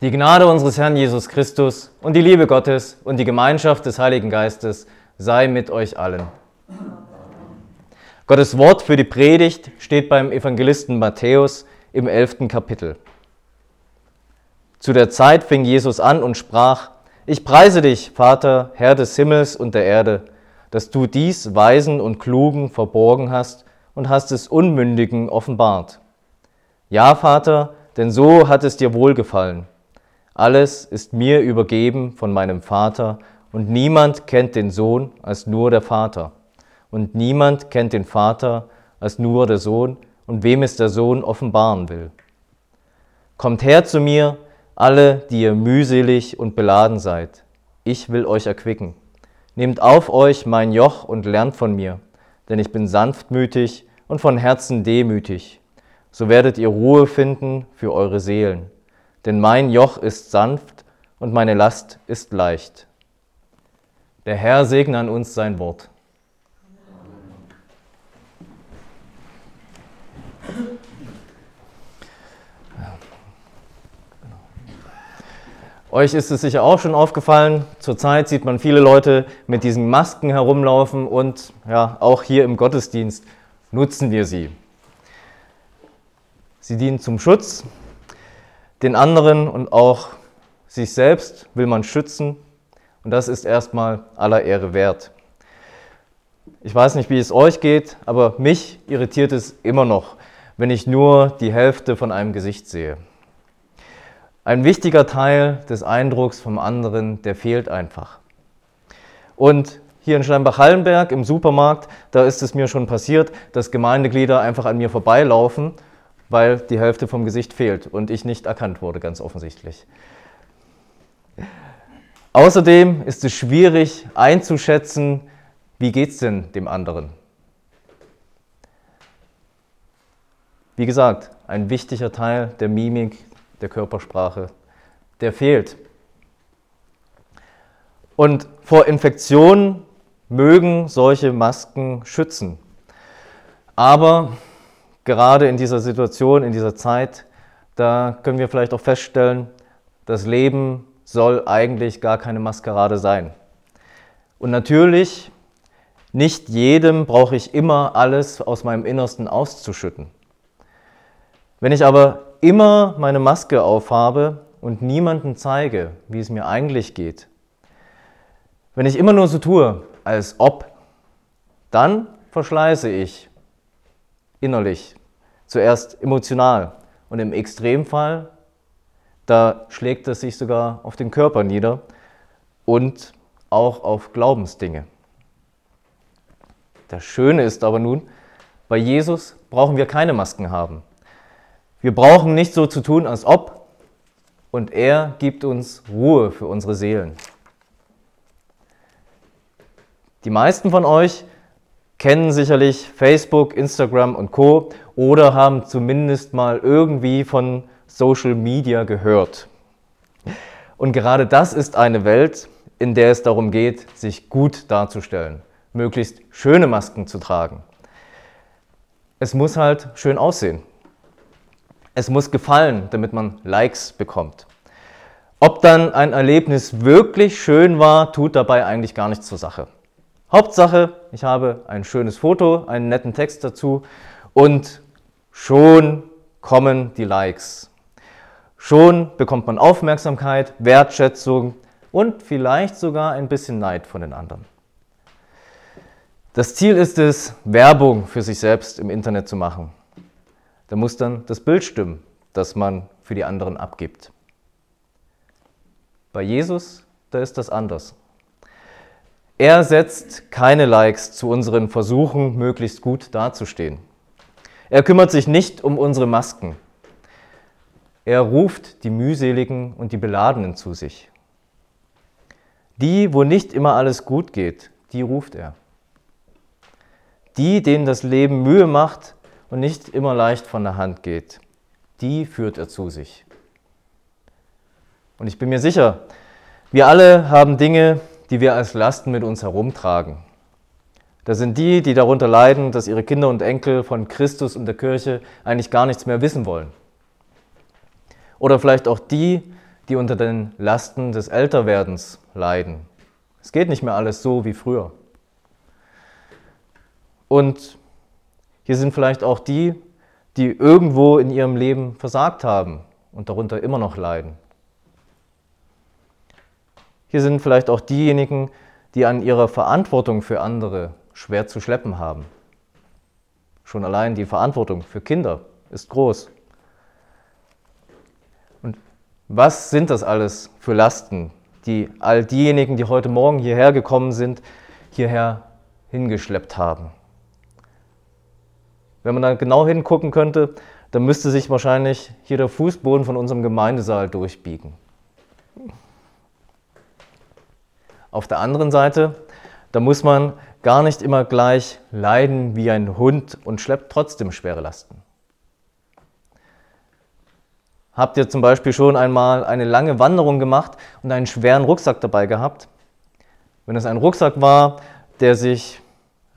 Die Gnade unseres Herrn Jesus Christus und die Liebe Gottes und die Gemeinschaft des Heiligen Geistes sei mit euch allen. Gottes Wort für die Predigt steht beim Evangelisten Matthäus im elften Kapitel. Zu der Zeit fing Jesus an und sprach, Ich preise dich, Vater, Herr des Himmels und der Erde, dass du dies Weisen und Klugen verborgen hast und hast es Unmündigen offenbart. Ja, Vater, denn so hat es dir wohlgefallen. Alles ist mir übergeben von meinem Vater, und niemand kennt den Sohn als nur der Vater. Und niemand kennt den Vater als nur der Sohn, und wem es der Sohn offenbaren will. Kommt her zu mir, alle, die ihr mühselig und beladen seid. Ich will euch erquicken. Nehmt auf euch mein Joch und lernt von mir, denn ich bin sanftmütig und von Herzen demütig. So werdet ihr Ruhe finden für eure Seelen denn mein Joch ist sanft und meine Last ist leicht. Der Herr segne an uns sein Wort. Euch ist es sicher auch schon aufgefallen, zurzeit sieht man viele Leute mit diesen Masken herumlaufen und ja, auch hier im Gottesdienst nutzen wir sie. Sie dienen zum Schutz, den anderen und auch sich selbst will man schützen und das ist erstmal aller Ehre wert. Ich weiß nicht, wie es euch geht, aber mich irritiert es immer noch, wenn ich nur die Hälfte von einem Gesicht sehe. Ein wichtiger Teil des Eindrucks vom anderen, der fehlt einfach. Und hier in Steinbach-Hallenberg im Supermarkt, da ist es mir schon passiert, dass Gemeindeglieder einfach an mir vorbeilaufen weil die Hälfte vom Gesicht fehlt und ich nicht erkannt wurde, ganz offensichtlich. Außerdem ist es schwierig einzuschätzen, wie geht es denn dem anderen. Wie gesagt, ein wichtiger Teil der Mimik, der Körpersprache, der fehlt. Und vor Infektionen mögen solche Masken schützen. Aber gerade in dieser Situation, in dieser Zeit, da können wir vielleicht auch feststellen, das Leben soll eigentlich gar keine Maskerade sein. Und natürlich, nicht jedem brauche ich immer alles aus meinem Innersten auszuschütten. Wenn ich aber immer meine Maske aufhabe und niemanden zeige, wie es mir eigentlich geht, wenn ich immer nur so tue, als ob, dann verschleiße ich innerlich Zuerst emotional und im Extremfall, da schlägt es sich sogar auf den Körper nieder und auch auf Glaubensdinge. Das Schöne ist aber nun, bei Jesus brauchen wir keine Masken haben. Wir brauchen nicht so zu tun, als ob, und er gibt uns Ruhe für unsere Seelen. Die meisten von euch kennen sicherlich Facebook, Instagram und Co oder haben zumindest mal irgendwie von Social Media gehört. Und gerade das ist eine Welt, in der es darum geht, sich gut darzustellen, möglichst schöne Masken zu tragen. Es muss halt schön aussehen. Es muss gefallen, damit man Likes bekommt. Ob dann ein Erlebnis wirklich schön war, tut dabei eigentlich gar nichts zur Sache. Hauptsache, ich habe ein schönes Foto, einen netten Text dazu und schon kommen die Likes. Schon bekommt man Aufmerksamkeit, Wertschätzung und vielleicht sogar ein bisschen Neid von den anderen. Das Ziel ist es, Werbung für sich selbst im Internet zu machen. Da muss dann das Bild stimmen, das man für die anderen abgibt. Bei Jesus, da ist das anders. Er setzt keine Likes zu unseren Versuchen, möglichst gut dazustehen. Er kümmert sich nicht um unsere Masken. Er ruft die mühseligen und die Beladenen zu sich. Die, wo nicht immer alles gut geht, die ruft er. Die, denen das Leben Mühe macht und nicht immer leicht von der Hand geht, die führt er zu sich. Und ich bin mir sicher, wir alle haben Dinge, die wir als Lasten mit uns herumtragen. Das sind die, die darunter leiden, dass ihre Kinder und Enkel von Christus und der Kirche eigentlich gar nichts mehr wissen wollen. Oder vielleicht auch die, die unter den Lasten des Älterwerdens leiden. Es geht nicht mehr alles so wie früher. Und hier sind vielleicht auch die, die irgendwo in ihrem Leben versagt haben und darunter immer noch leiden. Hier sind vielleicht auch diejenigen, die an ihrer Verantwortung für andere schwer zu schleppen haben. Schon allein die Verantwortung für Kinder ist groß. Und was sind das alles für Lasten, die all diejenigen, die heute Morgen hierher gekommen sind, hierher hingeschleppt haben? Wenn man da genau hingucken könnte, dann müsste sich wahrscheinlich hier der Fußboden von unserem Gemeindesaal durchbiegen. Auf der anderen Seite, da muss man gar nicht immer gleich leiden wie ein Hund und schleppt trotzdem schwere Lasten. Habt ihr zum Beispiel schon einmal eine lange Wanderung gemacht und einen schweren Rucksack dabei gehabt? Wenn es ein Rucksack war, der sich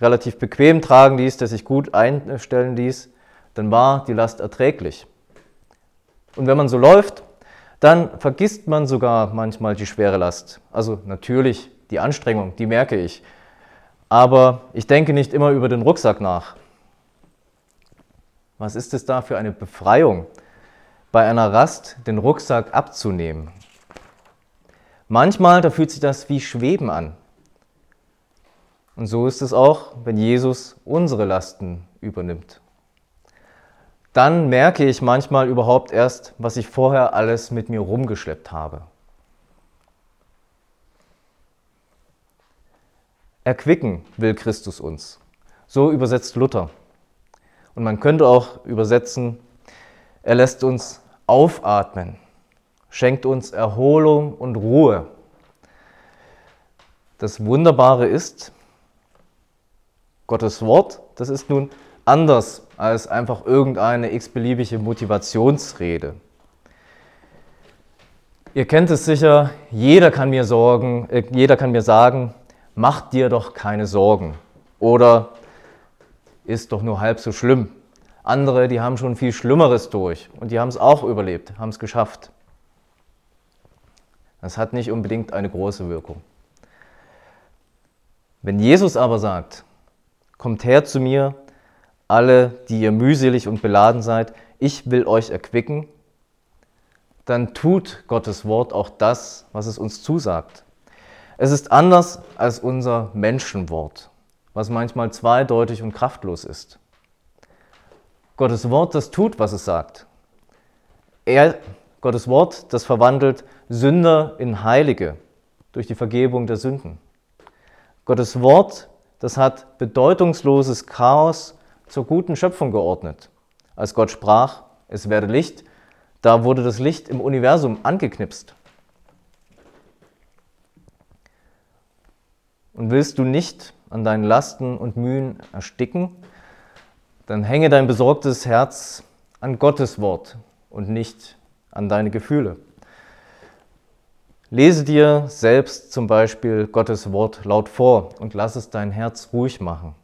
relativ bequem tragen ließ, der sich gut einstellen ließ, dann war die Last erträglich. Und wenn man so läuft, dann vergisst man sogar manchmal die schwere Last. Also natürlich die Anstrengung, die merke ich. Aber ich denke nicht immer über den Rucksack nach. Was ist es da für eine Befreiung, bei einer Rast den Rucksack abzunehmen? Manchmal, da fühlt sich das wie Schweben an. Und so ist es auch, wenn Jesus unsere Lasten übernimmt dann merke ich manchmal überhaupt erst, was ich vorher alles mit mir rumgeschleppt habe. Erquicken will Christus uns. So übersetzt Luther. Und man könnte auch übersetzen, er lässt uns aufatmen, schenkt uns Erholung und Ruhe. Das Wunderbare ist, Gottes Wort, das ist nun anders als einfach irgendeine x-beliebige Motivationsrede. Ihr kennt es sicher, jeder kann mir sorgen, äh, jeder kann mir sagen, mach dir doch keine Sorgen oder ist doch nur halb so schlimm. Andere, die haben schon viel Schlimmeres durch und die haben es auch überlebt, haben es geschafft. Das hat nicht unbedingt eine große Wirkung. Wenn Jesus aber sagt, kommt her zu mir, alle, die ihr mühselig und beladen seid, ich will euch erquicken, dann tut Gottes Wort auch das, was es uns zusagt. Es ist anders als unser Menschenwort, was manchmal zweideutig und kraftlos ist. Gottes Wort, das tut, was es sagt. Er, Gottes Wort, das verwandelt Sünder in Heilige durch die Vergebung der Sünden. Gottes Wort, das hat bedeutungsloses Chaos zur guten Schöpfung geordnet. Als Gott sprach, es werde Licht, da wurde das Licht im Universum angeknipst. Und willst du nicht an deinen Lasten und Mühen ersticken, dann hänge dein besorgtes Herz an Gottes Wort und nicht an deine Gefühle. Lese dir selbst zum Beispiel Gottes Wort laut vor und lass es dein Herz ruhig machen.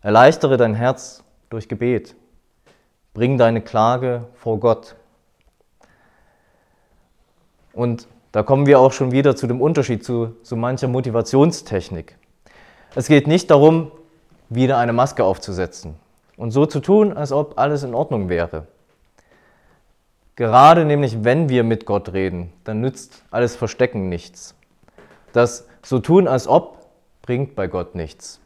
Erleichtere dein Herz durch Gebet. Bring deine Klage vor Gott. Und da kommen wir auch schon wieder zu dem Unterschied zu so mancher Motivationstechnik. Es geht nicht darum, wieder eine Maske aufzusetzen und so zu tun, als ob alles in Ordnung wäre. Gerade nämlich, wenn wir mit Gott reden, dann nützt alles Verstecken nichts. Das so tun, als ob, bringt bei Gott nichts.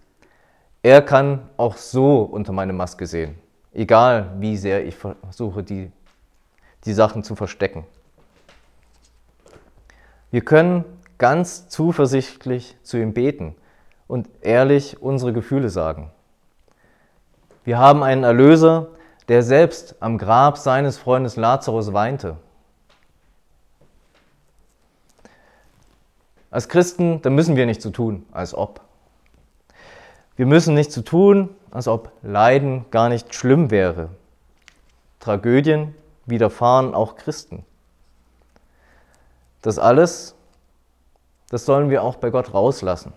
Er kann auch so unter meine Maske sehen, egal wie sehr ich versuche, die, die Sachen zu verstecken. Wir können ganz zuversichtlich zu ihm beten und ehrlich unsere Gefühle sagen. Wir haben einen Erlöser, der selbst am Grab seines Freundes Lazarus weinte. Als Christen, da müssen wir nicht so tun, als ob. Wir müssen nicht so tun, als ob Leiden gar nicht schlimm wäre. Tragödien widerfahren auch Christen. Das alles, das sollen wir auch bei Gott rauslassen.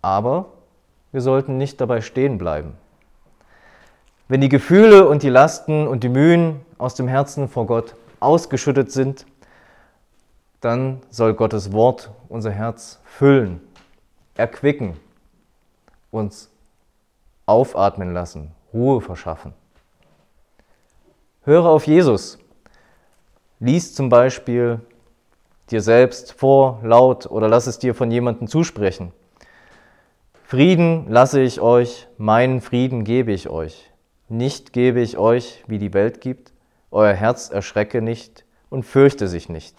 Aber wir sollten nicht dabei stehen bleiben. Wenn die Gefühle und die Lasten und die Mühen aus dem Herzen vor Gott ausgeschüttet sind, dann soll Gottes Wort unser Herz füllen, erquicken, uns aufatmen lassen, Ruhe verschaffen. Höre auf Jesus. Lies zum Beispiel dir selbst vor, laut oder lass es dir von jemandem zusprechen. Frieden lasse ich euch, meinen Frieden gebe ich euch. Nicht gebe ich euch, wie die Welt gibt. Euer Herz erschrecke nicht und fürchte sich nicht.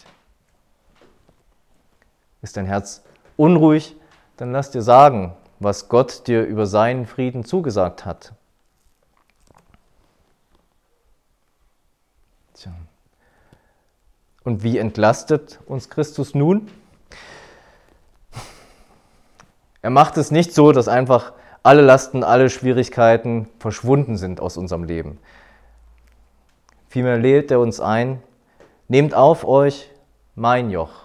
Ist dein Herz unruhig, dann lass dir sagen, was Gott dir über seinen Frieden zugesagt hat. Tja. Und wie entlastet uns Christus nun? Er macht es nicht so, dass einfach alle Lasten, alle Schwierigkeiten verschwunden sind aus unserem Leben. Vielmehr lädt er uns ein, nehmt auf euch mein Joch.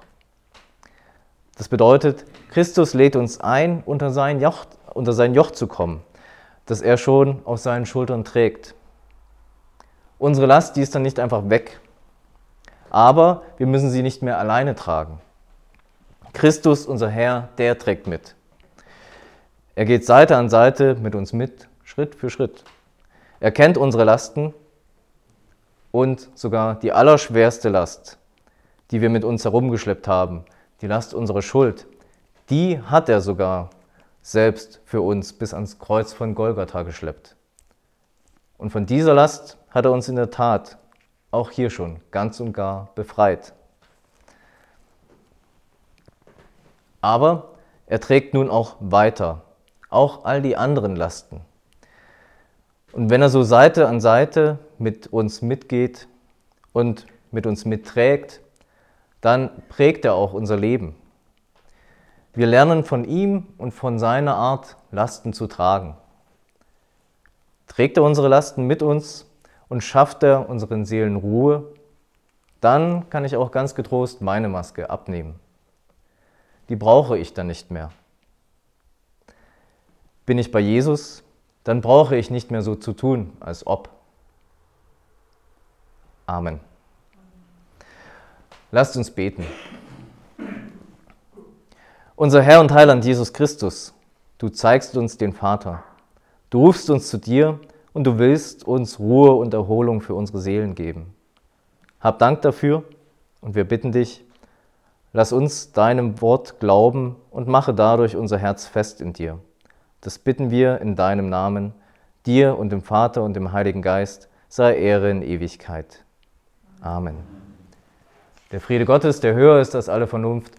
Das bedeutet, Christus lädt uns ein, unter sein, Joch, unter sein Joch zu kommen, das er schon auf seinen Schultern trägt. Unsere Last, die ist dann nicht einfach weg, aber wir müssen sie nicht mehr alleine tragen. Christus, unser Herr, der trägt mit. Er geht Seite an Seite mit uns mit, Schritt für Schritt. Er kennt unsere Lasten und sogar die allerschwerste Last, die wir mit uns herumgeschleppt haben, die Last unserer Schuld, die hat er sogar selbst für uns bis ans Kreuz von Golgatha geschleppt. Und von dieser Last hat er uns in der Tat auch hier schon ganz und gar befreit. Aber er trägt nun auch weiter, auch all die anderen Lasten. Und wenn er so Seite an Seite mit uns mitgeht und mit uns mitträgt, dann prägt er auch unser Leben. Wir lernen von ihm und von seiner Art, Lasten zu tragen. Trägt er unsere Lasten mit uns und schafft er unseren Seelen Ruhe, dann kann ich auch ganz getrost meine Maske abnehmen. Die brauche ich dann nicht mehr. Bin ich bei Jesus, dann brauche ich nicht mehr so zu tun, als ob. Amen. Lasst uns beten. Unser Herr und Heiland Jesus Christus, du zeigst uns den Vater. Du rufst uns zu dir und du willst uns Ruhe und Erholung für unsere Seelen geben. Hab Dank dafür und wir bitten dich, lass uns deinem Wort glauben und mache dadurch unser Herz fest in dir. Das bitten wir in deinem Namen, dir und dem Vater und dem Heiligen Geist sei Ehre in Ewigkeit. Amen. Der Friede Gottes, der höher ist als alle Vernunft,